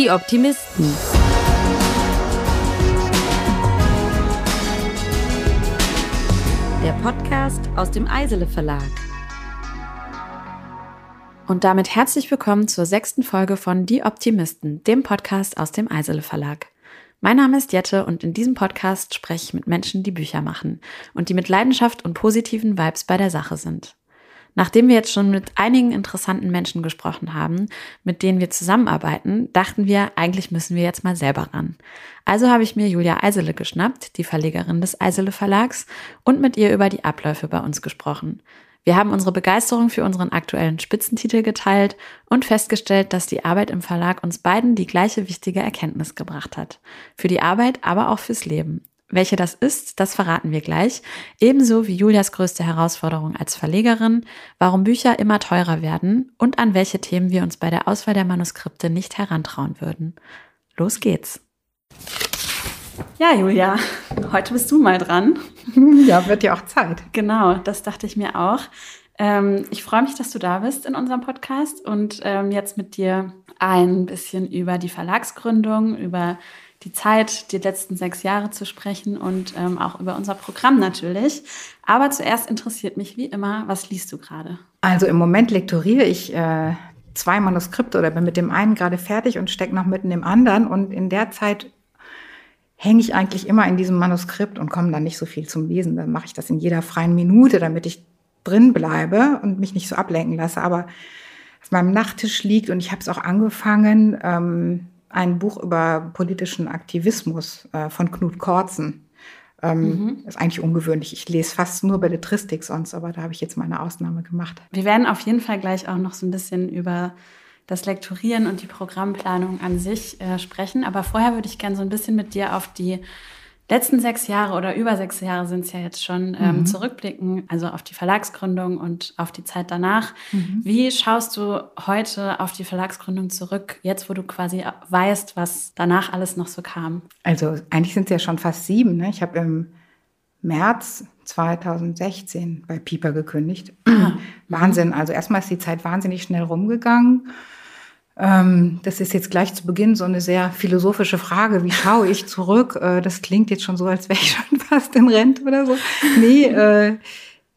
Die Optimisten. Der Podcast aus dem Eisele Verlag. Und damit herzlich willkommen zur sechsten Folge von Die Optimisten, dem Podcast aus dem Eisele Verlag. Mein Name ist Jette und in diesem Podcast spreche ich mit Menschen, die Bücher machen und die mit Leidenschaft und positiven Vibes bei der Sache sind. Nachdem wir jetzt schon mit einigen interessanten Menschen gesprochen haben, mit denen wir zusammenarbeiten, dachten wir, eigentlich müssen wir jetzt mal selber ran. Also habe ich mir Julia Eisele geschnappt, die Verlegerin des Eisele Verlags, und mit ihr über die Abläufe bei uns gesprochen. Wir haben unsere Begeisterung für unseren aktuellen Spitzentitel geteilt und festgestellt, dass die Arbeit im Verlag uns beiden die gleiche wichtige Erkenntnis gebracht hat. Für die Arbeit, aber auch fürs Leben. Welche das ist, das verraten wir gleich. Ebenso wie Julias größte Herausforderung als Verlegerin, warum Bücher immer teurer werden und an welche Themen wir uns bei der Auswahl der Manuskripte nicht herantrauen würden. Los geht's. Ja, Julia, heute bist du mal dran. Ja, wird ja auch Zeit. Genau, das dachte ich mir auch. Ähm, ich freue mich, dass du da bist in unserem Podcast und ähm, jetzt mit dir ein bisschen über die Verlagsgründung, über die Zeit, die letzten sechs Jahre zu sprechen und ähm, auch über unser Programm natürlich. Aber zuerst interessiert mich wie immer, was liest du gerade? Also im Moment lektoriere ich äh, zwei Manuskripte oder bin mit dem einen gerade fertig und stecke noch mitten im anderen. Und in der Zeit hänge ich eigentlich immer in diesem Manuskript und komme dann nicht so viel zum Lesen. Dann mache ich das in jeder freien Minute, damit ich drin bleibe und mich nicht so ablenken lasse. Aber auf meinem Nachttisch liegt und ich habe es auch angefangen. Ähm, ein Buch über politischen Aktivismus äh, von Knut Korzen. Ähm, mhm. Ist eigentlich ungewöhnlich. Ich lese fast nur Belletristik sonst, aber da habe ich jetzt mal eine Ausnahme gemacht. Wir werden auf jeden Fall gleich auch noch so ein bisschen über das Lektorieren und die Programmplanung an sich äh, sprechen. Aber vorher würde ich gerne so ein bisschen mit dir auf die letzten sechs Jahre oder über sechs Jahre sind es ja jetzt schon ähm, mhm. zurückblicken, also auf die Verlagsgründung und auf die Zeit danach. Mhm. Wie schaust du heute auf die Verlagsgründung zurück, jetzt wo du quasi weißt, was danach alles noch so kam? Also eigentlich sind es ja schon fast sieben. Ne? Ich habe im März 2016 bei Pieper gekündigt. Ah. Wahnsinn. Also erstmal ist die Zeit wahnsinnig schnell rumgegangen. Ähm, das ist jetzt gleich zu Beginn so eine sehr philosophische Frage. Wie schaue ich zurück? Äh, das klingt jetzt schon so, als wäre ich schon fast in Rente oder so. Nee, äh,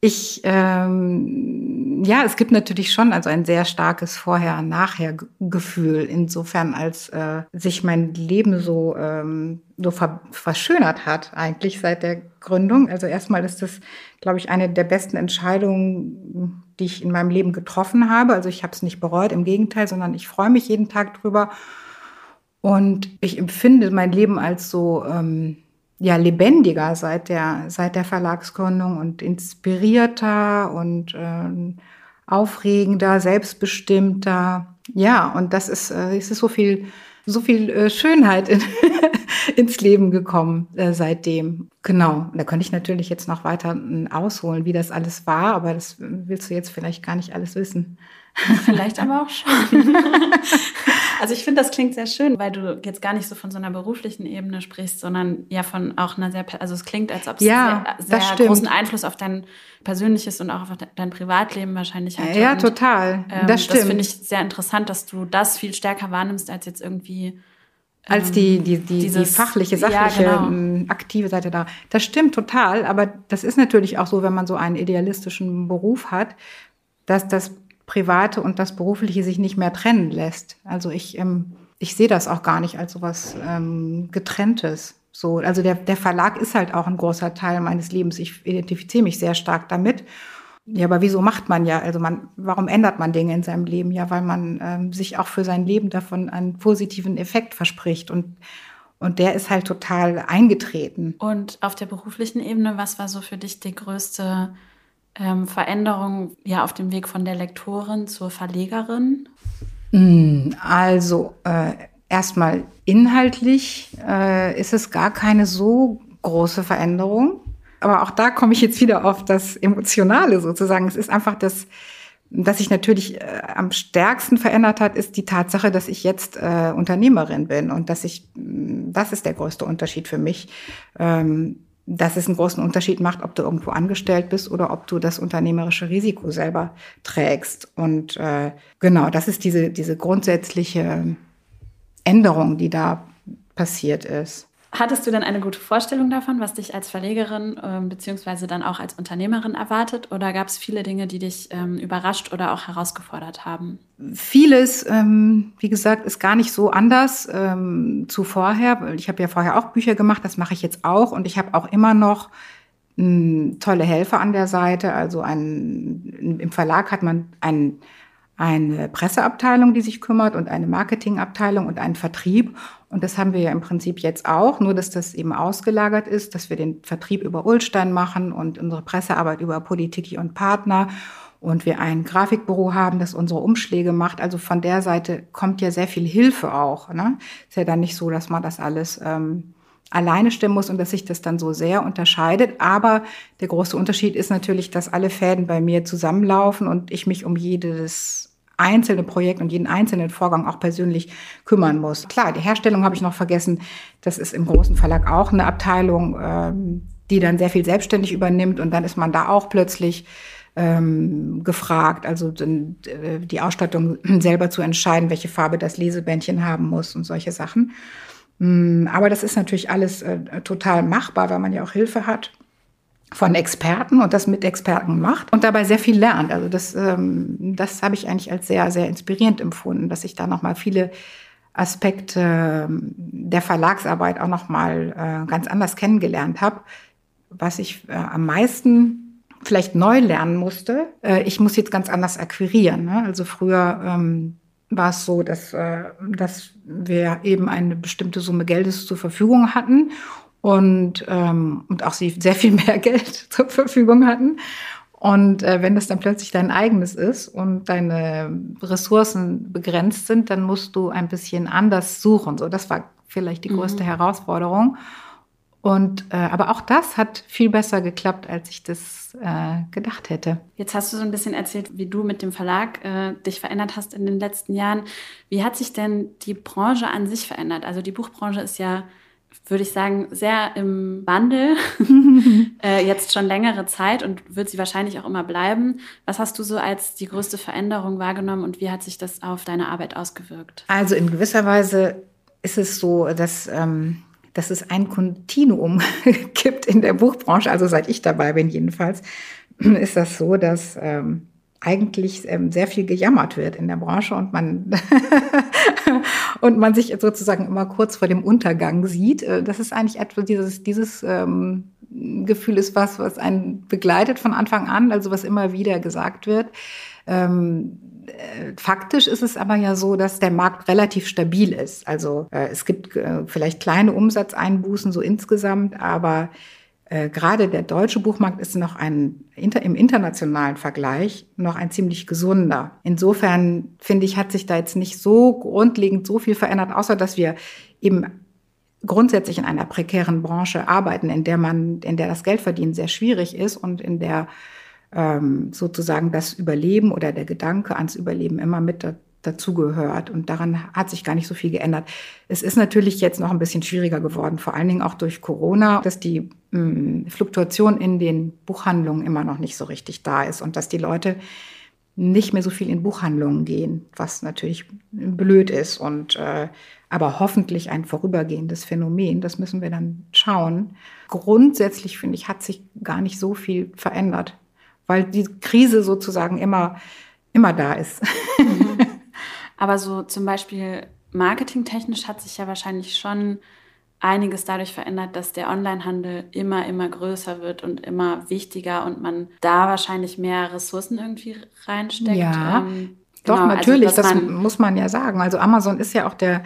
ich, ähm, ja, es gibt natürlich schon also ein sehr starkes Vorher-Nachher-Gefühl, insofern als äh, sich mein Leben so, ähm, so ver verschönert hat, eigentlich seit der Gründung. Also erstmal ist das, glaube ich, eine der besten Entscheidungen, die ich in meinem Leben getroffen habe. Also ich habe es nicht bereut, im Gegenteil, sondern ich freue mich jeden Tag drüber. Und ich empfinde mein Leben als so, ähm, ja lebendiger seit der seit der Verlagsgründung und inspirierter und äh, aufregender, selbstbestimmter. Ja, und das ist äh, es ist so viel so viel äh, Schönheit in, ins Leben gekommen äh, seitdem. Genau. Da könnte ich natürlich jetzt noch weiter äh, ausholen, wie das alles war, aber das willst du jetzt vielleicht gar nicht alles wissen. Vielleicht aber auch schon. also ich finde, das klingt sehr schön, weil du jetzt gar nicht so von so einer beruflichen Ebene sprichst, sondern ja von auch einer sehr, also es klingt, als ob es ja, sehr, sehr großen Einfluss auf dein persönliches und auch auf dein Privatleben wahrscheinlich hat. Ja, und, total. Ähm, das stimmt. Das finde ich sehr interessant, dass du das viel stärker wahrnimmst als jetzt irgendwie als die, die, die, dieses, die fachliche, sachliche, ja, genau. Ähm, aktive Seite da. Das stimmt total, aber das ist natürlich auch so, wenn man so einen idealistischen Beruf hat, dass das Private und das Berufliche sich nicht mehr trennen lässt. Also ich, ähm, ich sehe das auch gar nicht als so was ähm, Getrenntes. So, also der, der Verlag ist halt auch ein großer Teil meines Lebens. Ich identifiziere mich sehr stark damit. Ja, aber wieso macht man ja? Also man, warum ändert man Dinge in seinem Leben? Ja, weil man ähm, sich auch für sein Leben davon einen positiven Effekt verspricht und und der ist halt total eingetreten. Und auf der beruflichen Ebene, was war so für dich die größte ähm, Veränderung ja auf dem Weg von der Lektorin zur Verlegerin? Hm, also äh, erstmal inhaltlich äh, ist es gar keine so große Veränderung. Aber auch da komme ich jetzt wieder auf das Emotionale sozusagen. Es ist einfach das, was sich natürlich äh, am stärksten verändert hat, ist die Tatsache, dass ich jetzt äh, Unternehmerin bin und dass ich, das ist der größte Unterschied für mich. Ähm, dass es einen großen Unterschied macht, ob du irgendwo angestellt bist oder ob du das unternehmerische Risiko selber trägst. Und äh, genau, das ist diese, diese grundsätzliche Änderung, die da passiert ist. Hattest du denn eine gute Vorstellung davon, was dich als Verlegerin äh, beziehungsweise dann auch als Unternehmerin erwartet? Oder gab es viele Dinge, die dich ähm, überrascht oder auch herausgefordert haben? Vieles, ähm, wie gesagt, ist gar nicht so anders ähm, zu vorher. Ich habe ja vorher auch Bücher gemacht, das mache ich jetzt auch. Und ich habe auch immer noch m, hm, tolle Helfer an der Seite. Also ein, im Verlag hat man einen eine Presseabteilung, die sich kümmert und eine Marketingabteilung und einen Vertrieb. Und das haben wir ja im Prinzip jetzt auch, nur dass das eben ausgelagert ist, dass wir den Vertrieb über Ulstein machen und unsere Pressearbeit über Politik und Partner und wir ein Grafikbüro haben, das unsere Umschläge macht. Also von der Seite kommt ja sehr viel Hilfe auch. Ne? Ist ja dann nicht so, dass man das alles ähm, alleine stemmen muss und dass sich das dann so sehr unterscheidet. Aber der große Unterschied ist natürlich, dass alle Fäden bei mir zusammenlaufen und ich mich um jedes einzelne Projekt und jeden einzelnen Vorgang auch persönlich kümmern muss. Klar, die Herstellung habe ich noch vergessen. Das ist im großen Verlag auch eine Abteilung, ähm, die dann sehr viel selbstständig übernimmt und dann ist man da auch plötzlich ähm, gefragt, also äh, die Ausstattung selber zu entscheiden, welche Farbe das Lesebändchen haben muss und solche Sachen. Mm, aber das ist natürlich alles äh, total machbar, weil man ja auch Hilfe hat von Experten und das mit Experten macht und dabei sehr viel lernt. Also das, ähm, das habe ich eigentlich als sehr, sehr inspirierend empfunden, dass ich da nochmal viele Aspekte ähm, der Verlagsarbeit auch nochmal äh, ganz anders kennengelernt habe. Was ich äh, am meisten vielleicht neu lernen musste, äh, ich muss jetzt ganz anders akquirieren. Ne? Also früher ähm, war es so, dass, dass wir eben eine bestimmte Summe Geldes zur Verfügung hatten und, ähm, und auch sie sehr viel mehr Geld zur Verfügung hatten. Und äh, wenn das dann plötzlich dein eigenes ist und deine Ressourcen begrenzt sind, dann musst du ein bisschen anders suchen. So, das war vielleicht die größte mhm. Herausforderung. Und äh, aber auch das hat viel besser geklappt, als ich das äh, gedacht hätte. Jetzt hast du so ein bisschen erzählt, wie du mit dem Verlag äh, dich verändert hast in den letzten Jahren. Wie hat sich denn die Branche an sich verändert? Also die Buchbranche ist ja, würde ich sagen, sehr im Wandel, äh, jetzt schon längere Zeit und wird sie wahrscheinlich auch immer bleiben. Was hast du so als die größte Veränderung wahrgenommen und wie hat sich das auf deine Arbeit ausgewirkt? Also in gewisser Weise ist es so, dass ähm dass es ein Kontinuum gibt in der Buchbranche, also seit ich dabei bin jedenfalls, ist das so, dass ähm, eigentlich ähm, sehr viel gejammert wird in der Branche und man und man sich sozusagen immer kurz vor dem Untergang sieht. Äh, das ist eigentlich etwas dieses dieses ähm, Gefühl ist was, was einen begleitet von Anfang an, also was immer wieder gesagt wird. Ähm, äh, faktisch ist es aber ja so, dass der Markt relativ stabil ist. Also äh, es gibt äh, vielleicht kleine Umsatzeinbußen so insgesamt, aber äh, gerade der deutsche Buchmarkt ist noch ein im internationalen Vergleich noch ein ziemlich gesunder. Insofern finde ich, hat sich da jetzt nicht so grundlegend so viel verändert, außer dass wir eben grundsätzlich in einer prekären Branche arbeiten, in der man, in der das Geldverdienen sehr schwierig ist und in der ähm, sozusagen das Überleben oder der Gedanke ans Überleben immer mit dazugehört. Und daran hat sich gar nicht so viel geändert. Es ist natürlich jetzt noch ein bisschen schwieriger geworden, vor allen Dingen auch durch Corona, dass die mh, hm, Fluktuation in den Buchhandlungen immer noch nicht so richtig da ist und dass die Leute nicht mehr so viel in Buchhandlungen gehen, was natürlich blöd ist und äh, aber hoffentlich ein vorübergehendes Phänomen. Das müssen wir dann schauen. Grundsätzlich finde ich, hat sich gar nicht so viel verändert weil die Krise sozusagen immer, immer da ist. Aber so zum Beispiel marketingtechnisch hat sich ja wahrscheinlich schon einiges dadurch verändert, dass der Onlinehandel immer, immer größer wird und immer wichtiger und man da wahrscheinlich mehr Ressourcen irgendwie reinsteckt. Ja, ähm, doch, genau, also natürlich, also, das muss man ja sagen. Also Amazon ist ja auch der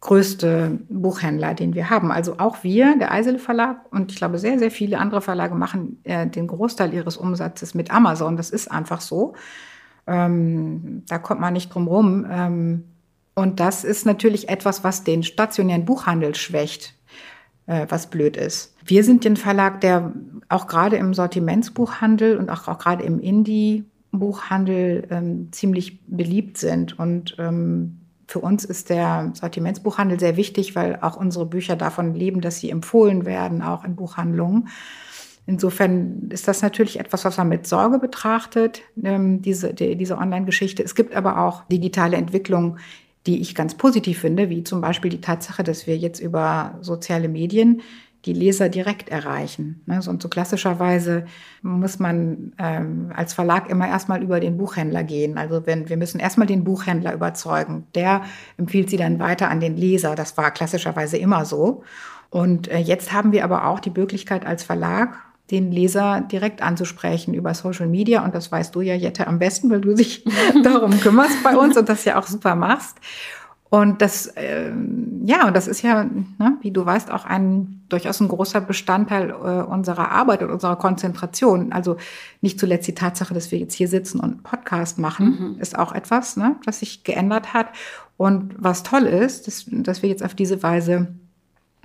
größte Buchhändler, den wir haben. Also auch wir, der Eisele Verlag und ich glaube sehr, sehr viele andere Verlage machen äh, den Großteil ihres Umsatzes mit Amazon. Das ist einfach so. Ähm, da kommt man nicht drum rum. Ähm, und das ist natürlich etwas, was den stationären Buchhandel schwächt, äh, was blöd ist. Wir sind ein Verlag, der auch gerade im Sortimentsbuchhandel und auch, auch gerade im Indie-Buchhandel ähm, ziemlich beliebt sind und ähm, für uns ist der Sortimentsbuchhandel sehr wichtig, weil auch unsere Bücher davon leben, dass sie empfohlen werden, auch in Buchhandlungen. Insofern ist das natürlich etwas, was man mit Sorge betrachtet, ähm, diese, die, diese Online-Geschichte. Es gibt aber auch digitale Entwicklungen, die ich ganz positiv finde, wie zum Beispiel die Tatsache, dass wir jetzt über soziale Medien die Leser direkt erreichen. Ne? Und so klassischerweise muss man ähm, als Verlag immer erstmal über den Buchhändler gehen. Also wenn wir müssen erstmal den Buchhändler überzeugen. Der empfiehlt sie dann weiter an den Leser. Das war klassischerweise immer so. Und äh, jetzt haben wir aber auch die Möglichkeit als Verlag, den Leser direkt anzusprechen über Social Media. Und das weißt du ja, Jette, am besten, weil du dich darum kümmerst bei uns und das ja auch super machst. Und das, äh, ja, und das ist ja, ne, wie du weißt, auch ein durchaus ein großer Bestandteil äh, unserer Arbeit und unserer Konzentration. Also nicht zuletzt die Tatsache, dass wir jetzt hier sitzen und einen Podcast machen, mhm. ist auch etwas, ne, was sich geändert hat. Und was toll ist, dass, dass wir jetzt auf diese Weise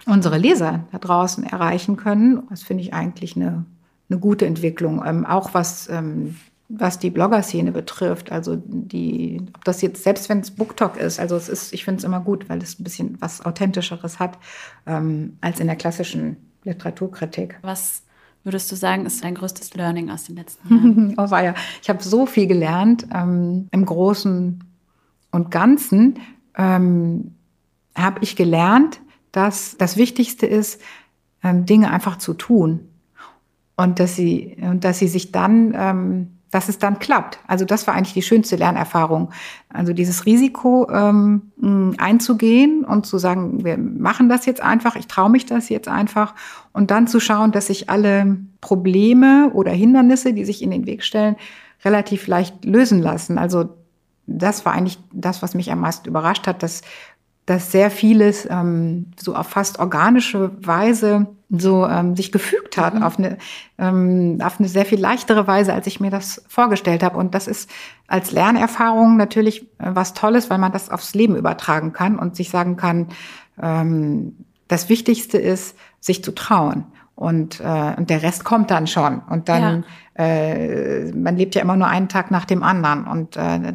unsere Leser da draußen erreichen können. Das finde ich eigentlich eine, eine gute Entwicklung. Ähm, auch was ähm, was die Blogger-Szene betrifft. Also die, ob das jetzt, selbst wenn es BookTok ist, also es ist, ich finde es immer gut, weil es ein bisschen was Authentischeres hat ähm, als in der klassischen Literaturkritik. Was würdest du sagen, ist dein größtes Learning aus den letzten Jahren? oh, war ja. Ich habe so viel gelernt ähm, im Großen und Ganzen. Ähm, habe ich gelernt, dass das Wichtigste ist, ähm, Dinge einfach zu tun und dass sie und dass sie sich dann ähm, dass es dann klappt. Also das war eigentlich die schönste Lernerfahrung. Also dieses Risiko ähm, einzugehen und zu sagen, wir machen das jetzt einfach, ich traue mich das jetzt einfach und dann zu schauen, dass sich alle Probleme oder Hindernisse, die sich in den Weg stellen, relativ leicht lösen lassen. Also das war eigentlich das, was mich am meisten überrascht hat, dass, dass sehr vieles ähm, so auf fast organische Weise so ähm, sich gefügt hat mhm. auf eine ähm, auf eine sehr viel leichtere Weise, als ich mir das vorgestellt habe. Und das ist als Lernerfahrung natürlich äh, was Tolles, weil man das aufs Leben übertragen kann und sich sagen kann, ähm, das Wichtigste ist, sich zu trauen. Und, äh, und der Rest kommt dann schon. Und dann, ja. äh, man lebt ja immer nur einen Tag nach dem anderen. Und äh,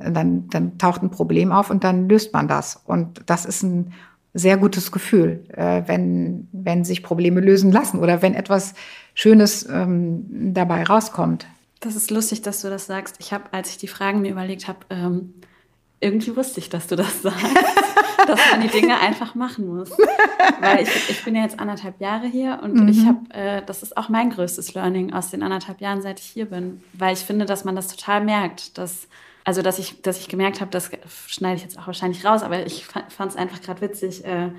dann, dann taucht ein Problem auf und dann löst man das. Und das ist ein sehr gutes Gefühl, äh, wenn, wenn sich Probleme lösen lassen oder wenn etwas Schönes ähm, dabei rauskommt. Das ist lustig, dass du das sagst. Ich habe, als ich die Fragen mir überlegt habe, ähm, irgendwie wusste ich, dass du das sagst, dass man die Dinge einfach machen muss. Weil ich, ich bin ja jetzt anderthalb Jahre hier und mhm. ich habe, äh, das ist auch mein größtes Learning aus den anderthalb Jahren, seit ich hier bin. Weil ich finde, dass man das total merkt, dass also dass ich, dass ich gemerkt habe, das schneide ich jetzt auch wahrscheinlich raus, aber ich fand es einfach gerade witzig, äh,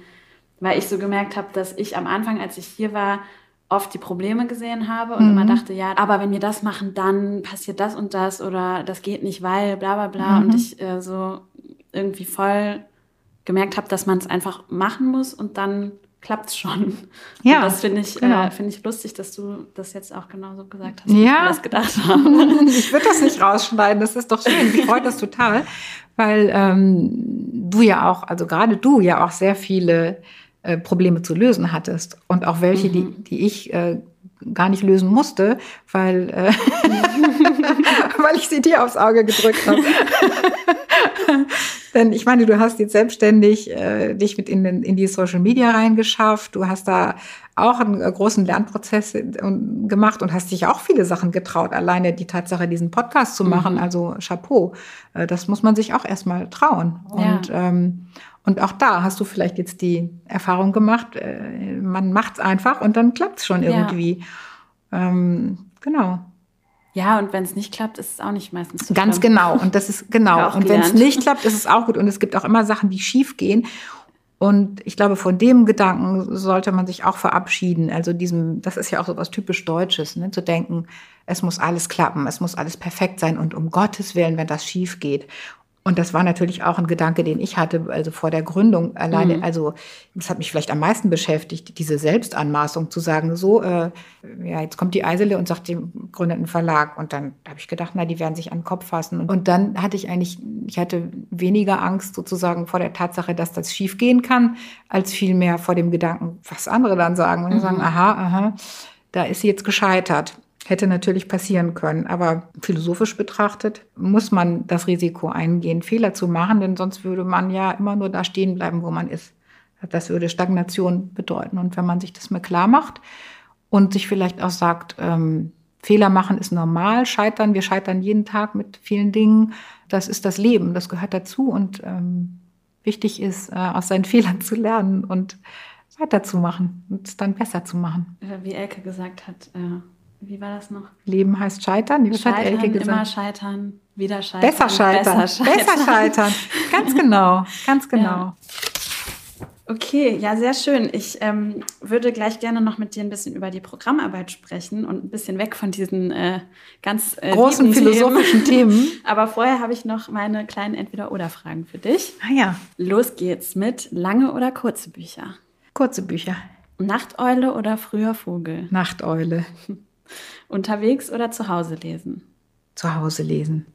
weil ich so gemerkt habe, dass ich am Anfang, als ich hier war, oft die Probleme gesehen habe und mhm. immer dachte, ja, aber wenn wir das machen, dann passiert das und das oder das geht nicht, weil bla bla bla. Mhm. Und ich äh, so irgendwie voll gemerkt habe, dass man es einfach machen muss und dann klappt es schon. Ja. Und das finde ich, äh, genau. äh, find ich lustig, dass du das jetzt auch genauso gesagt hast, ja. wie ich das gedacht habe. ich würde das nicht rausschneiden, das ist doch schön. Mich freut das total, weil ähm, du ja auch, also gerade du ja auch sehr viele äh, Probleme zu lösen hattest und auch welche, mhm. die, die ich äh, gar nicht lösen musste, weil, äh, weil ich sie dir aufs Auge gedrückt habe. Denn ich meine, du hast jetzt selbstständig äh, dich mit in, in die Social Media reingeschafft. Du hast da auch einen äh, großen Lernprozess gemacht und hast dich auch viele Sachen getraut. Alleine die Tatsache, diesen Podcast zu machen, mhm. also Chapeau, äh, das muss man sich auch erstmal trauen. Und, ja. ähm, und auch da hast du vielleicht jetzt die Erfahrung gemacht, äh, man macht's einfach und dann klappt's schon irgendwie. Ja. Ähm, genau. Ja, und wenn es nicht klappt, ist es auch nicht meistens so Ganz schlimm. genau. Und das ist genau. Und wenn es nicht klappt, ist es auch gut. Und es gibt auch immer Sachen, die schief gehen. Und ich glaube, von dem Gedanken sollte man sich auch verabschieden. Also diesem, das ist ja auch so was typisch Deutsches, ne? zu denken, es muss alles klappen, es muss alles perfekt sein und um Gottes Willen, wenn das schief geht. Und das war natürlich auch ein Gedanke, den ich hatte, also vor der Gründung alleine. Mhm. Also das hat mich vielleicht am meisten beschäftigt, diese Selbstanmaßung zu sagen, so, äh, ja, jetzt kommt die Eisele und sagt dem gründeten Verlag. Und dann habe ich gedacht, na, die werden sich an den Kopf fassen. Und, und dann hatte ich eigentlich, ich hatte weniger Angst sozusagen vor der Tatsache, dass das schief gehen kann, als vielmehr vor dem Gedanken, was andere dann sagen. Und mhm. sagen, aha, aha, da ist sie jetzt gescheitert. Hätte natürlich passieren können, aber philosophisch betrachtet muss man das Risiko eingehen, Fehler zu machen, denn sonst würde man ja immer nur da stehen bleiben, wo man ist. Das würde Stagnation bedeuten. Und wenn man sich das mal klar macht und sich vielleicht auch sagt, ähm, Fehler machen ist normal, scheitern, wir scheitern jeden Tag mit vielen Dingen, das ist das Leben, das gehört dazu und ähm, wichtig ist, äh, aus seinen Fehlern zu lernen und weiterzumachen und es dann besser zu machen. Wie Elke gesagt hat, äh, wie war das noch? Leben heißt scheitern. Wie scheitern, hat Elke gesagt? immer scheitern, wieder scheitern. Besser scheitern. Besser scheitern. Besser scheitern. ganz genau, ganz genau. Ja. Okay, ja, sehr schön. Ich ähm, würde gleich gerne noch mit dir ein bisschen über die Programmarbeit sprechen und ein bisschen weg von diesen äh, ganz äh, großen philosophischen Themen. Themen. Aber vorher habe ich noch meine kleinen Entweder-Oder-Fragen für dich. Ah ja. Los geht's mit lange oder kurze Bücher? Kurze Bücher. Nachteule oder früher Vogel? Nachteule. Unterwegs oder zu Hause lesen? Zu Hause lesen.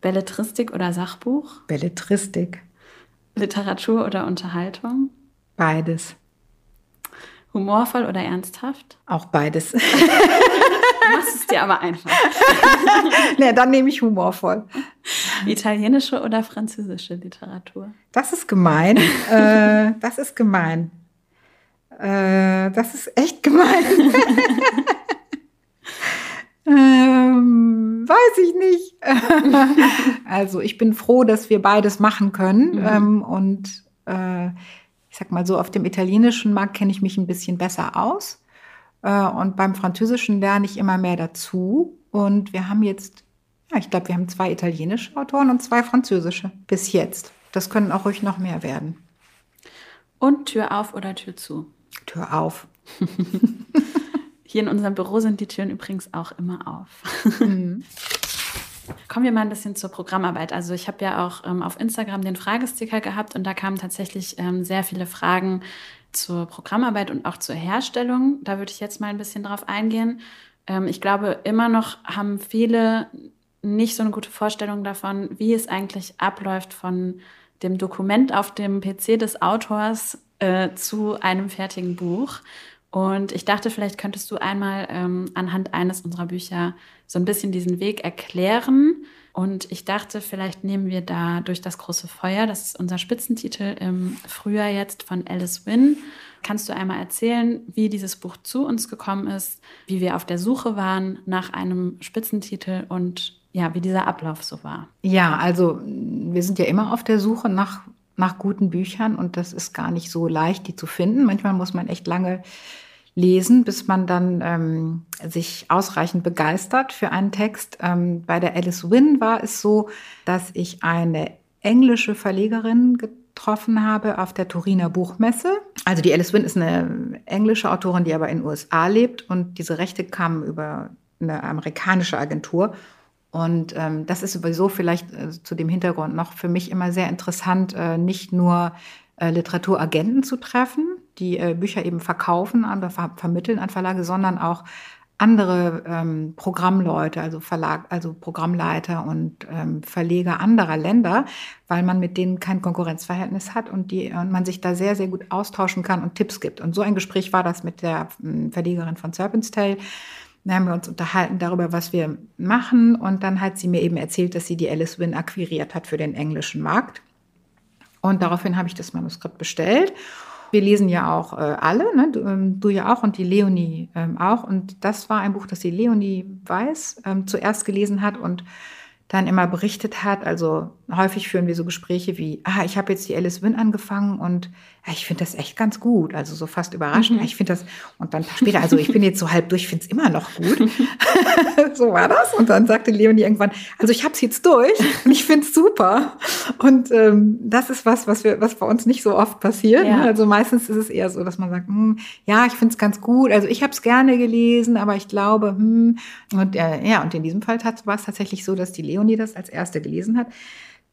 Belletristik oder Sachbuch? Belletristik. Literatur oder Unterhaltung? Beides. Humorvoll oder ernsthaft? Auch beides. du machst es dir aber einfach. nee, dann nehme ich humorvoll. Italienische oder französische Literatur? Das ist gemein. äh, das ist gemein. Äh, das ist echt gemein. ähm, weiß ich nicht. also ich bin froh, dass wir beides machen können. Mhm. Ähm, und äh, ich sag mal so, auf dem italienischen Markt kenne ich mich ein bisschen besser aus. Äh, und beim Französischen lerne ich immer mehr dazu. Und wir haben jetzt, ja, ich glaube, wir haben zwei italienische Autoren und zwei französische bis jetzt. Das können auch ruhig noch mehr werden. Und Tür auf oder Tür zu? Tür auf. Hier in unserem Büro sind die Türen übrigens auch immer auf. Mhm. Kommen wir mal ein bisschen zur Programmarbeit. Also ich habe ja auch ähm, auf Instagram den Fragesticker gehabt und da kamen tatsächlich ähm, sehr viele Fragen zur Programmarbeit und auch zur Herstellung. Da würde ich jetzt mal ein bisschen drauf eingehen. Ähm, ich glaube, immer noch haben viele nicht so eine gute Vorstellung davon, wie es eigentlich abläuft von dem Dokument auf dem PC des Autors äh, zu einem fertigen Buch. Und ich dachte, vielleicht könntest du einmal ähm, anhand eines unserer Bücher so ein bisschen diesen Weg erklären. Und ich dachte, vielleicht nehmen wir da durch das große Feuer, das ist unser Spitzentitel im Frühjahr jetzt von Alice Wynn. Kannst du einmal erzählen, wie dieses Buch zu uns gekommen ist, wie wir auf der Suche waren nach einem Spitzentitel und ja, wie dieser Ablauf so war? Ja, also wir sind ja immer auf der Suche nach, nach guten Büchern und das ist gar nicht so leicht, die zu finden. Manchmal muss man echt lange lesen, bis man dann ähm, sich ausreichend begeistert für einen Text. Ähm, bei der Alice Wynn war es so, dass ich eine englische Verlegerin getroffen habe auf der Turiner Buchmesse. Also die Alice Wynn ist eine englische Autorin, die aber in den USA lebt und diese Rechte kamen über eine amerikanische Agentur. Und ähm, das ist sowieso vielleicht äh, zu dem Hintergrund noch für mich immer sehr interessant, äh, nicht nur äh, Literaturagenten zu treffen, die äh, Bücher eben verkaufen oder ver vermitteln an Verlage, sondern auch andere ähm, Programmleute, also Verlag, also Programmleiter und ähm, Verleger anderer Länder, weil man mit denen kein Konkurrenzverhältnis hat und die und man sich da sehr sehr gut austauschen kann und Tipps gibt. Und so ein Gespräch war das mit der ähm, Verlegerin von Serpent's Tale. Da haben wir uns unterhalten darüber, was wir machen. Und dann hat sie mir eben erzählt, dass sie die Alice Wynn akquiriert hat für den englischen Markt. Und daraufhin habe ich das Manuskript bestellt. Wir lesen ja auch äh, alle, ne? du, ähm, du, ja auch und die Leonie ähm, auch. Und das war ein Buch, das die Leonie Weiß ähm, zuerst gelesen hat und dann immer berichtet hat. Also häufig führen wir so Gespräche wie, ah, ich habe jetzt die Alice Wynn angefangen und ja, ich finde das echt ganz gut. Also so fast überraschend. Mhm. Ich finde das, und dann später, also ich bin jetzt so halb durch, ich finde es immer noch gut. so war das. Und dann sagte Leonie irgendwann, also ich habe es jetzt durch und ich finde es super. Und ähm, das ist was, was wir, was bei uns nicht so oft passiert. Ja. Ne? Also meistens ist es eher so, dass man sagt, hm, ja, ich finde es ganz gut. Also ich habe es gerne gelesen, aber ich glaube, hm. Und äh, ja, und in diesem Fall war es tatsächlich so, dass die Leonie das als erste gelesen hat.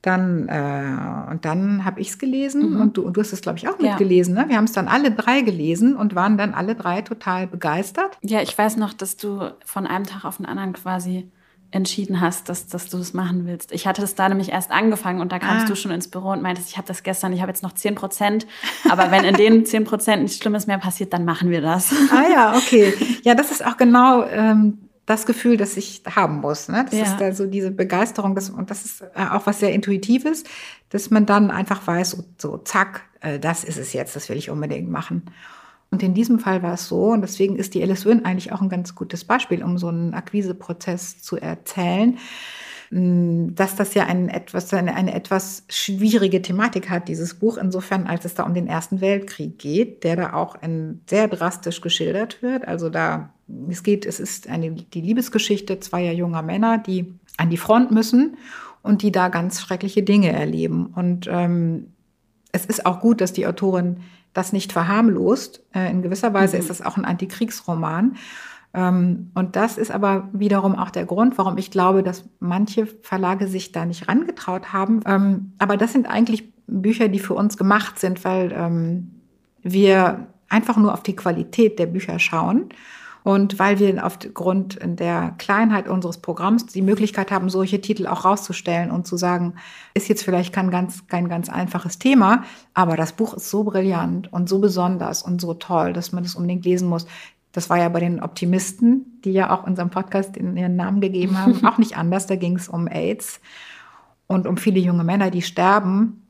Dann, äh, und dann habe ich es gelesen mhm. und, du, und du hast es, glaube ich, auch mitgelesen. Ja. Ne? Wir haben es dann alle drei gelesen und waren dann alle drei total begeistert. Ja, ich weiß noch, dass du von einem Tag auf den anderen quasi entschieden hast, dass, dass du es machen willst. Ich hatte es da nämlich erst angefangen und da kamst ah. du schon ins Büro und meintest, ich habe das gestern, ich habe jetzt noch 10 Prozent, aber wenn in den 10 Prozent nichts Schlimmes mehr passiert, dann machen wir das. Ah ja, okay. Ja, das ist auch genau ähm, das Gefühl, das ich haben muss. Ne? Das ja. ist da so diese Begeisterung, das, und das ist äh, auch was sehr Intuitives, dass man dann einfach weiß, so, zack, äh, das ist es jetzt, das will ich unbedingt machen. Und in diesem Fall war es so, und deswegen ist die Alice Wynn eigentlich auch ein ganz gutes Beispiel, um so einen Akquiseprozess zu erzählen. dass das ja ein etwas, eine, eine etwas schwierige Thematik hat, dieses Buch, insofern, als es da um den Ersten Weltkrieg geht, der da auch in, sehr drastisch geschildert wird. Also da, es geht, es ist eine, die Liebesgeschichte zweier junger Männer, die an die Front müssen und die da ganz schreckliche Dinge erleben. Und ähm, es ist auch gut, dass die Autorin das nicht verharmlost. Äh, in gewisser Weise mhm. ist das auch ein Antikriegsroman. Ähm, und das ist aber wiederum auch der Grund, warum ich glaube, dass manche Verlage sich da nicht rangetraut haben. Ähm, aber das sind eigentlich Bücher, die für uns gemacht sind, weil ähm, wir einfach nur auf die Qualität der Bücher schauen und weil wir aufgrund der Kleinheit unseres Programms die Möglichkeit haben, solche Titel auch rauszustellen und zu sagen, ist jetzt vielleicht kein ganz, kein ganz einfaches Thema, aber das Buch ist so brillant und so besonders und so toll, dass man das unbedingt lesen muss. Das war ja bei den Optimisten, die ja auch unserem Podcast ihren Namen gegeben haben, auch nicht anders. Da ging es um AIDS und um viele junge Männer, die sterben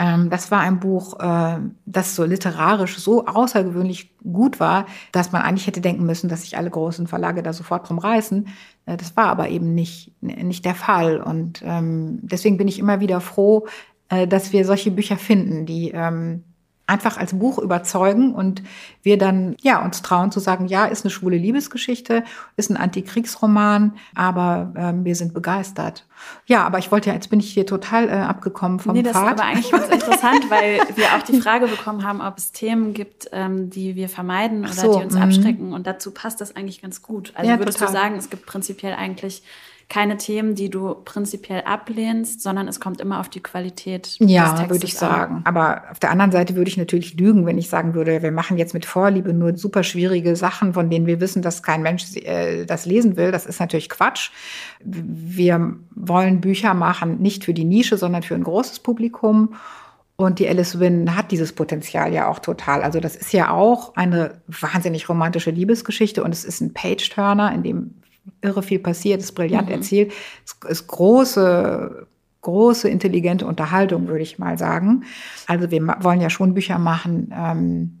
das war ein Buch, äh, das so literarisch so außergewöhnlich gut war, dass man eigentlich hätte denken müssen, dass sich alle großen Verlage da sofort drum reißen. Äh, das war aber eben nicht, nicht der Fall. Und ähm, deswegen bin ich immer wieder froh, äh, dass wir solche Bücher finden, die ähm, einfach als Buch überzeugen und wir dann ja uns trauen zu sagen, ja, ist eine schwule Liebesgeschichte, ist ein Antikriegsroman, aber ähm, wir sind begeistert. Ja, aber ich wollte ja, jetzt bin ich hier total äh, abgekommen vom nee, das Pfad. ist aber eigentlich ganz interessant, weil wir auch die Frage bekommen haben, ob es Themen gibt, ähm, die wir vermeiden oder so, die uns mhm. abschrecken. Und dazu passt das eigentlich ganz gut. Also ja, würdest total. du sagen, es gibt prinzipiell eigentlich keine Themen, die du prinzipiell ablehnst, sondern es kommt immer auf die Qualität ja, des Textes würde ich sagen. An. Aber auf der anderen Seite würde ich natürlich lügen, wenn ich sagen würde, wir machen jetzt mit Vorliebe nur super schwierige Sachen, von denen wir wissen, dass kein Mensch äh, das lesen will. Das ist natürlich Quatsch. Wir wollen Bücher machen, nicht für die Nische, sondern für ein großes Publikum. Und die Alice Wynn hat dieses Potenzial ja auch total. Also das ist ja auch eine wahnsinnig romantische Liebesgeschichte und es ist ein Page-Turner, in dem irre viel passiert, ist brillant mhm. erzählt. Es ist große, große, intelligente Unterhaltung, würde ich mal sagen. Also wir wollen ja schon Bücher machen, ähm,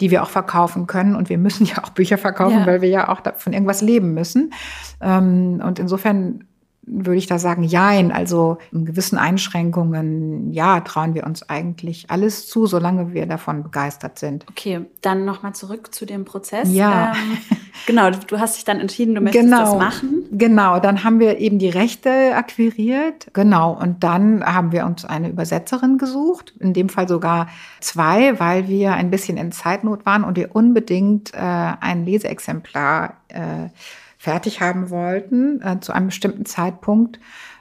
die wir auch verkaufen können. Und wir müssen ja auch Bücher verkaufen, ja. weil wir ja auch von irgendwas leben müssen. Ähm, und insofern würde ich da sagen, jein. Also in gewissen Einschränkungen, ja, trauen wir uns eigentlich alles zu, solange wir davon begeistert sind. Okay, dann nochmal zurück zu dem Prozess. Ja. Ähm, genau, du hast dich dann entschieden, du möchtest genau, das machen. Genau, dann haben wir eben die Rechte akquiriert. Genau, und dann haben wir uns eine Übersetzerin gesucht, in dem Fall sogar zwei, weil wir ein bisschen in Zeitnot waren und wir unbedingt äh, ein Leseexemplar äh, fertig haben wollten äh, zu einem bestimmten Zeitpunkt.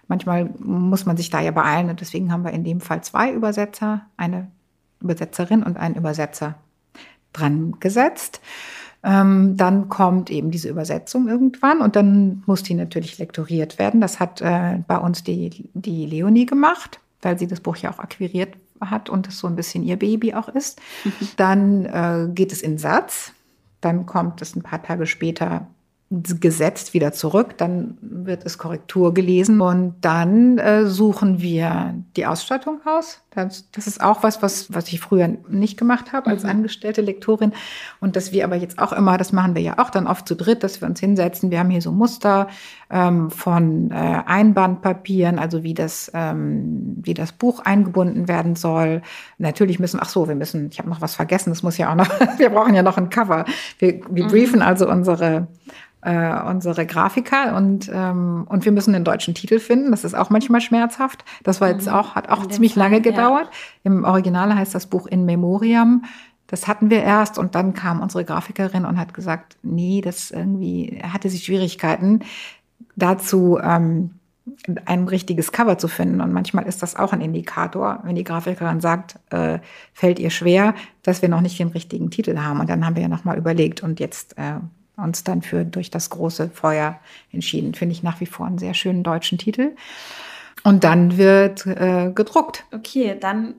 Manchmal muss man sich da ja beeilen und deswegen haben wir in dem Fall zwei Übersetzer, eine Übersetzerin und einen Übersetzer dran gesetzt. Ähm, dann kommt eben diese Übersetzung irgendwann und dann muss die natürlich lektoriert werden. Das hat äh, bei uns die, die Leonie gemacht, weil sie das Buch ja auch akquiriert hat und es so ein bisschen ihr Baby auch ist. Mhm. Dann äh, geht es in Satz. Dann kommt es ein paar Tage später gesetzt wieder zurück, dann wird es Korrektur gelesen und dann äh, suchen wir die Ausstattung aus. Das, das, ist auch was, was, was ich früher nicht gemacht habe als mhm. angestellte Lektorin und dass wir aber jetzt auch immer, das machen wir ja auch dann oft zu dritt, dass wir uns hinsetzen. Wir haben hier so Muster ähm, von äh, Einbandpapieren, also wie das, ähm, wie das Buch eingebunden werden soll. Natürlich müssen, ach so, wir müssen, ich habe noch was vergessen, das muss ja auch noch, wir brauchen ja noch ein Cover. Wir, wir mhm. briefen also unsere äh, unsere Grafiker und, ähm, und wir müssen den deutschen Titel finden. Das ist auch manchmal schmerzhaft. Das war jetzt mhm. auch, hat auch ziemlich Fall, lange gedauert. Ja. Im Original heißt das Buch In Memoriam. Das hatten wir erst und dann kam unsere Grafikerin und hat gesagt, nee, das irgendwie hatte sie Schwierigkeiten dazu, ähm, ein richtiges Cover zu finden. Und manchmal ist das auch ein Indikator, wenn die Grafikerin sagt, äh, fällt ihr schwer, dass wir noch nicht den richtigen Titel haben. Und dann haben wir ja nochmal überlegt und jetzt äh, uns dann für durch das große Feuer entschieden. Finde ich nach wie vor einen sehr schönen deutschen Titel. Und dann wird äh, gedruckt. Okay, dann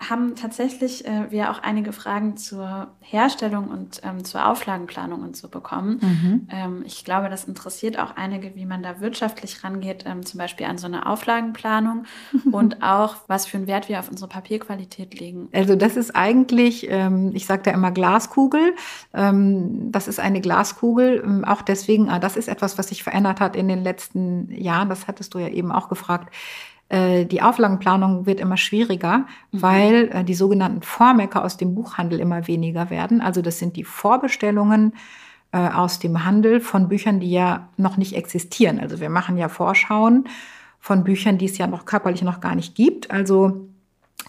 haben tatsächlich äh, wir auch einige Fragen zur Herstellung und ähm, zur Auflagenplanung und so bekommen. Mhm. Ähm, ich glaube, das interessiert auch einige, wie man da wirtschaftlich rangeht, ähm, zum Beispiel an so eine Auflagenplanung und auch, was für einen Wert wir auf unsere Papierqualität legen. Also das ist eigentlich, ähm, ich sage da immer Glaskugel. Ähm, das ist eine Glaskugel, ähm, auch deswegen, ah, das ist etwas, was sich verändert hat in den letzten Jahren. Das hattest du ja eben auch gefragt äh, die Auflagenplanung wird immer schwieriger, mhm. weil äh, die sogenannten Vormerker aus dem Buchhandel immer weniger werden. Also das sind die Vorbestellungen äh, aus dem Handel von Büchern, die ja noch nicht existieren. Also wir machen ja Vorschauen von Büchern, die es ja noch körperlich noch gar nicht gibt. Also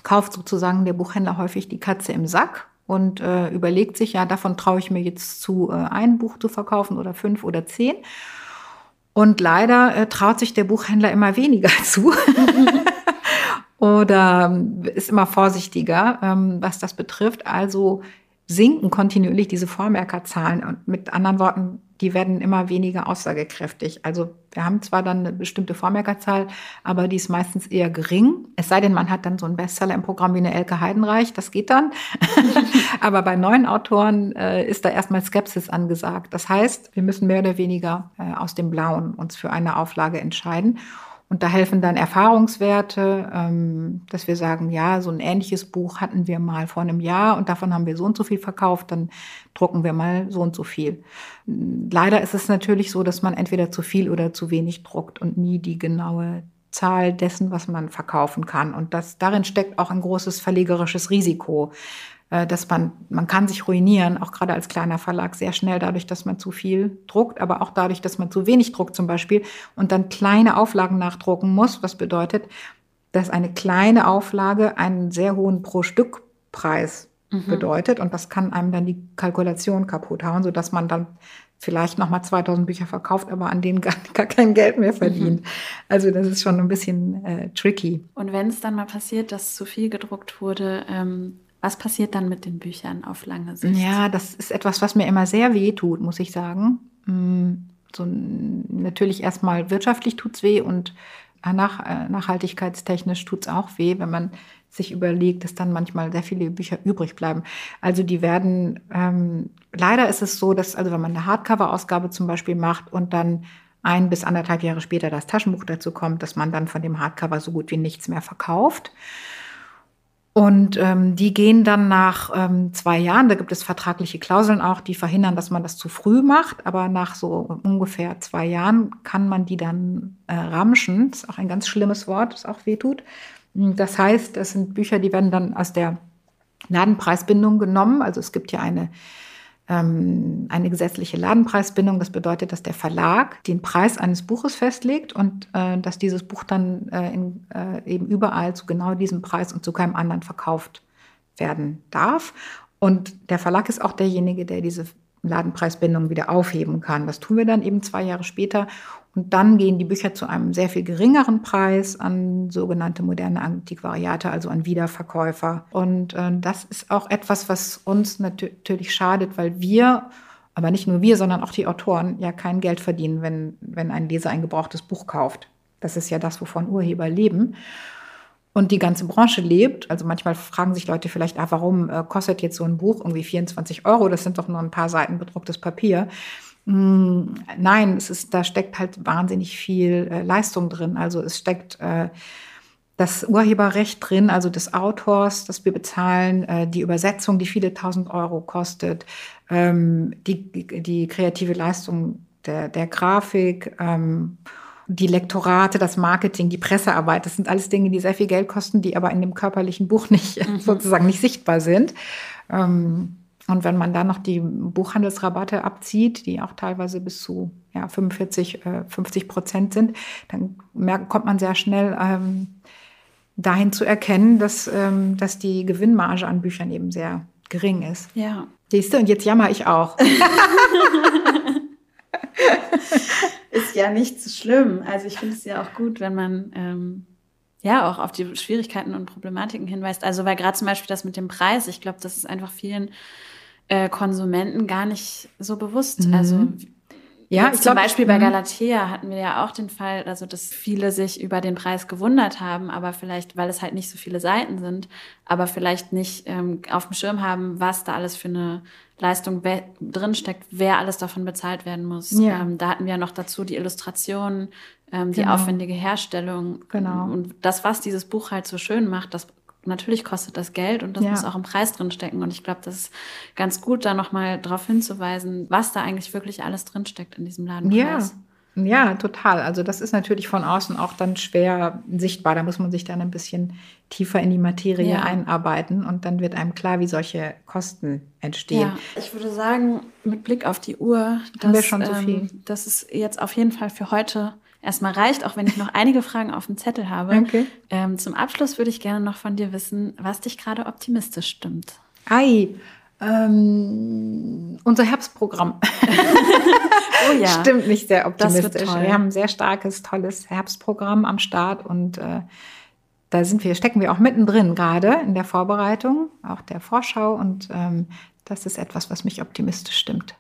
kauft sozusagen der Buchhändler häufig die Katze im Sack und äh, überlegt sich, ja, davon traue ich mir jetzt zu, äh, ein Buch zu verkaufen oder fünf oder zehn. Und leider äh, traut sich der Buchhändler immer weniger zu oder ist immer vorsichtiger, ähm, was das betrifft. Also sinken kontinuierlich diese Vormerkerzahlen. Und mit anderen Worten, die werden immer weniger aussagekräftig. Also wir haben zwar dann eine bestimmte Vormerkerzahl, aber die ist meistens eher gering. Es sei denn, man hat dann so einen Bestseller im Programm wie eine Elke Heidenreich, das geht dann. aber bei neuen Autoren äh, ist da erstmal Skepsis angesagt. Das heißt, wir müssen mehr oder weniger äh, aus dem Blauen uns für eine Auflage entscheiden. Und da helfen dann Erfahrungswerte, ähm, dass wir sagen, ja, so ein ähnliches Buch hatten wir mal vor einem Jahr und davon haben wir so und so viel verkauft, dann drucken wir mal so und so viel. Leider ist es natürlich so, dass man entweder zu viel oder zu wenig druckt und nie die genaue Zahl dessen, was man verkaufen kann. Und das, darin steckt auch ein großes verlegerisches Risiko. Äh, dass man, man kann sich ruinieren, auch gerade als kleiner Verlag, sehr schnell dadurch, dass man zu viel druckt, aber auch dadurch, dass man zu wenig druckt zum Beispiel und dann kleine Auflagen nachdrucken muss, was bedeutet, dass eine kleine Auflage einen sehr hohen Pro-Stück-Preis mhm. bedeutet und das kann einem dann die Kalkulation kaputt hauen, sodass man dann vielleicht nochmal 2000 Bücher verkauft, aber an denen gar, gar kein Geld mehr verdient. Mhm. Also das ist schon ein bisschen äh, tricky. Und wenn es dann mal passiert, dass zu viel gedruckt wurde, ähm, was passiert dann mit den Büchern auf lange Sicht? Ja, das ist etwas, was mir immer sehr weh tut, muss ich sagen. Mm, so, natürlich erstmal wirtschaftlich tut es weh und nach, äh, nachhaltigkeitstechnisch tut es auch weh, wenn man sich überlegt, dass dann manchmal sehr viele Bücher übrig bleiben. Also die werden, ähm, leider ist es so, dass, also wenn man eine Hardcover-Ausgabe zum Beispiel macht und dann ein bis anderthalb Jahre später das Taschenbuch dazu kommt, dass man dann von dem Hardcover so gut wie nichts mehr verkauft. Und ähm, die gehen dann nach ähm, zwei Jahren, da gibt es vertragliche Klauseln auch, die verhindern, dass man das zu früh macht. Aber nach so ungefähr zwei Jahren kann man die dann äh, ramschen. Das ist auch ein ganz schlimmes Wort, das auch wehtut. Das heißt, es sind Bücher, die werden dann aus der Ladenpreisbindung genommen. Also es gibt ja eine ähm, eine gesetzliche Ladenpreisbindung. Das bedeutet, dass der Verlag den Preis eines Buches festlegt und äh, dass dieses Buch dann äh, in, äh, eben überall zu genau diesem Preis und zu keinem anderen verkauft werden darf. Und der Verlag ist auch derjenige, der diese Ladenpreisbindung wieder aufheben kann. Das tun wir dann eben zwei Jahre später. Und dann gehen die Bücher zu einem sehr viel geringeren Preis an sogenannte moderne Antiquariate, also an Wiederverkäufer. Und äh, das ist auch etwas, was uns natürlich schadet, weil wir, aber nicht nur wir, sondern auch die Autoren ja kein Geld verdienen, wenn, wenn ein Leser ein gebrauchtes Buch kauft. Das ist ja das, wovon Urheber leben und die ganze Branche lebt. Also manchmal fragen sich Leute vielleicht, ah, warum äh, kostet jetzt so ein Buch irgendwie 24 Euro? Das sind doch nur ein paar Seiten bedrucktes Papier. Hm, nein, es ist, da steckt halt wahnsinnig viel äh, Leistung drin. Also es steckt äh, das Urheberrecht drin, also des Autors, das wir bezahlen, äh, die Übersetzung, die viele tausend Euro kostet, ähm, die, die kreative Leistung der, der Grafik. Ähm, die Lektorate, das Marketing, die Pressearbeit, das sind alles Dinge, die sehr viel Geld kosten, die aber in dem körperlichen Buch nicht mhm. sozusagen nicht sichtbar sind. Ähm, und wenn man dann noch die Buchhandelsrabatte abzieht, die auch teilweise bis zu ja, 45, 50 äh, Prozent sind, dann merkt, kommt man sehr schnell ähm, dahin zu erkennen, dass, ähm, dass die Gewinnmarge an Büchern eben sehr gering ist. Ja. Siehst du, und jetzt jammer ich auch. ist ja nicht so schlimm. Also ich finde es ja auch gut, wenn man ähm, ja auch auf die Schwierigkeiten und Problematiken hinweist. Also weil gerade zum Beispiel das mit dem Preis, ich glaube, das ist einfach vielen äh, Konsumenten gar nicht so bewusst. Mhm. Also Ja, ich zum glaub, Beispiel bei mhm. Galatea hatten wir ja auch den Fall, also dass viele sich über den Preis gewundert haben, aber vielleicht, weil es halt nicht so viele Seiten sind, aber vielleicht nicht ähm, auf dem Schirm haben, was da alles für eine Leistung drinsteckt, wer alles davon bezahlt werden muss. Ja. Ähm, da hatten wir ja noch dazu die Illustrationen, ähm, die genau. aufwendige Herstellung. Genau. Und das, was dieses Buch halt so schön macht, das natürlich kostet das Geld und das ja. muss auch im Preis drin stecken. Und ich glaube, das ist ganz gut, da nochmal darauf hinzuweisen, was da eigentlich wirklich alles drin steckt in diesem Ladenpreis. Ja. Ja, total. Also das ist natürlich von außen auch dann schwer sichtbar. Da muss man sich dann ein bisschen tiefer in die Materie ja. einarbeiten und dann wird einem klar, wie solche Kosten entstehen. Ja, ich würde sagen, mit Blick auf die Uhr, dass, schon so viel. Ähm, dass es jetzt auf jeden Fall für heute erstmal reicht, auch wenn ich noch einige Fragen auf dem Zettel habe. Okay. Ähm, zum Abschluss würde ich gerne noch von dir wissen, was dich gerade optimistisch stimmt. Ei, ähm, unser Herbstprogramm. oh ja. Stimmt nicht sehr optimistisch. Wir haben ein sehr starkes, tolles Herbstprogramm am Start und äh, da sind wir, stecken wir auch mittendrin gerade in der Vorbereitung, auch der Vorschau und ähm, das ist etwas, was mich optimistisch stimmt.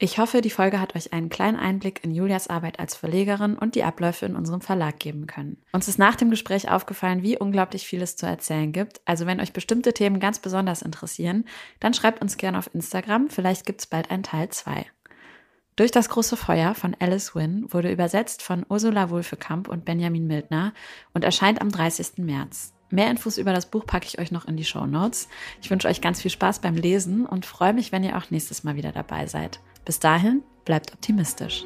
Ich hoffe, die Folge hat euch einen kleinen Einblick in Julias Arbeit als Verlegerin und die Abläufe in unserem Verlag geben können. Uns ist nach dem Gespräch aufgefallen, wie unglaublich viel es zu erzählen gibt. Also wenn euch bestimmte Themen ganz besonders interessieren, dann schreibt uns gerne auf Instagram. Vielleicht gibt es bald einen Teil 2. Durch das große Feuer von Alice Wynne wurde übersetzt von Ursula Wulfekamp und Benjamin Mildner und erscheint am 30. März. Mehr Infos über das Buch packe ich euch noch in die Show Notes. Ich wünsche euch ganz viel Spaß beim Lesen und freue mich, wenn ihr auch nächstes Mal wieder dabei seid. Bis dahin, bleibt optimistisch.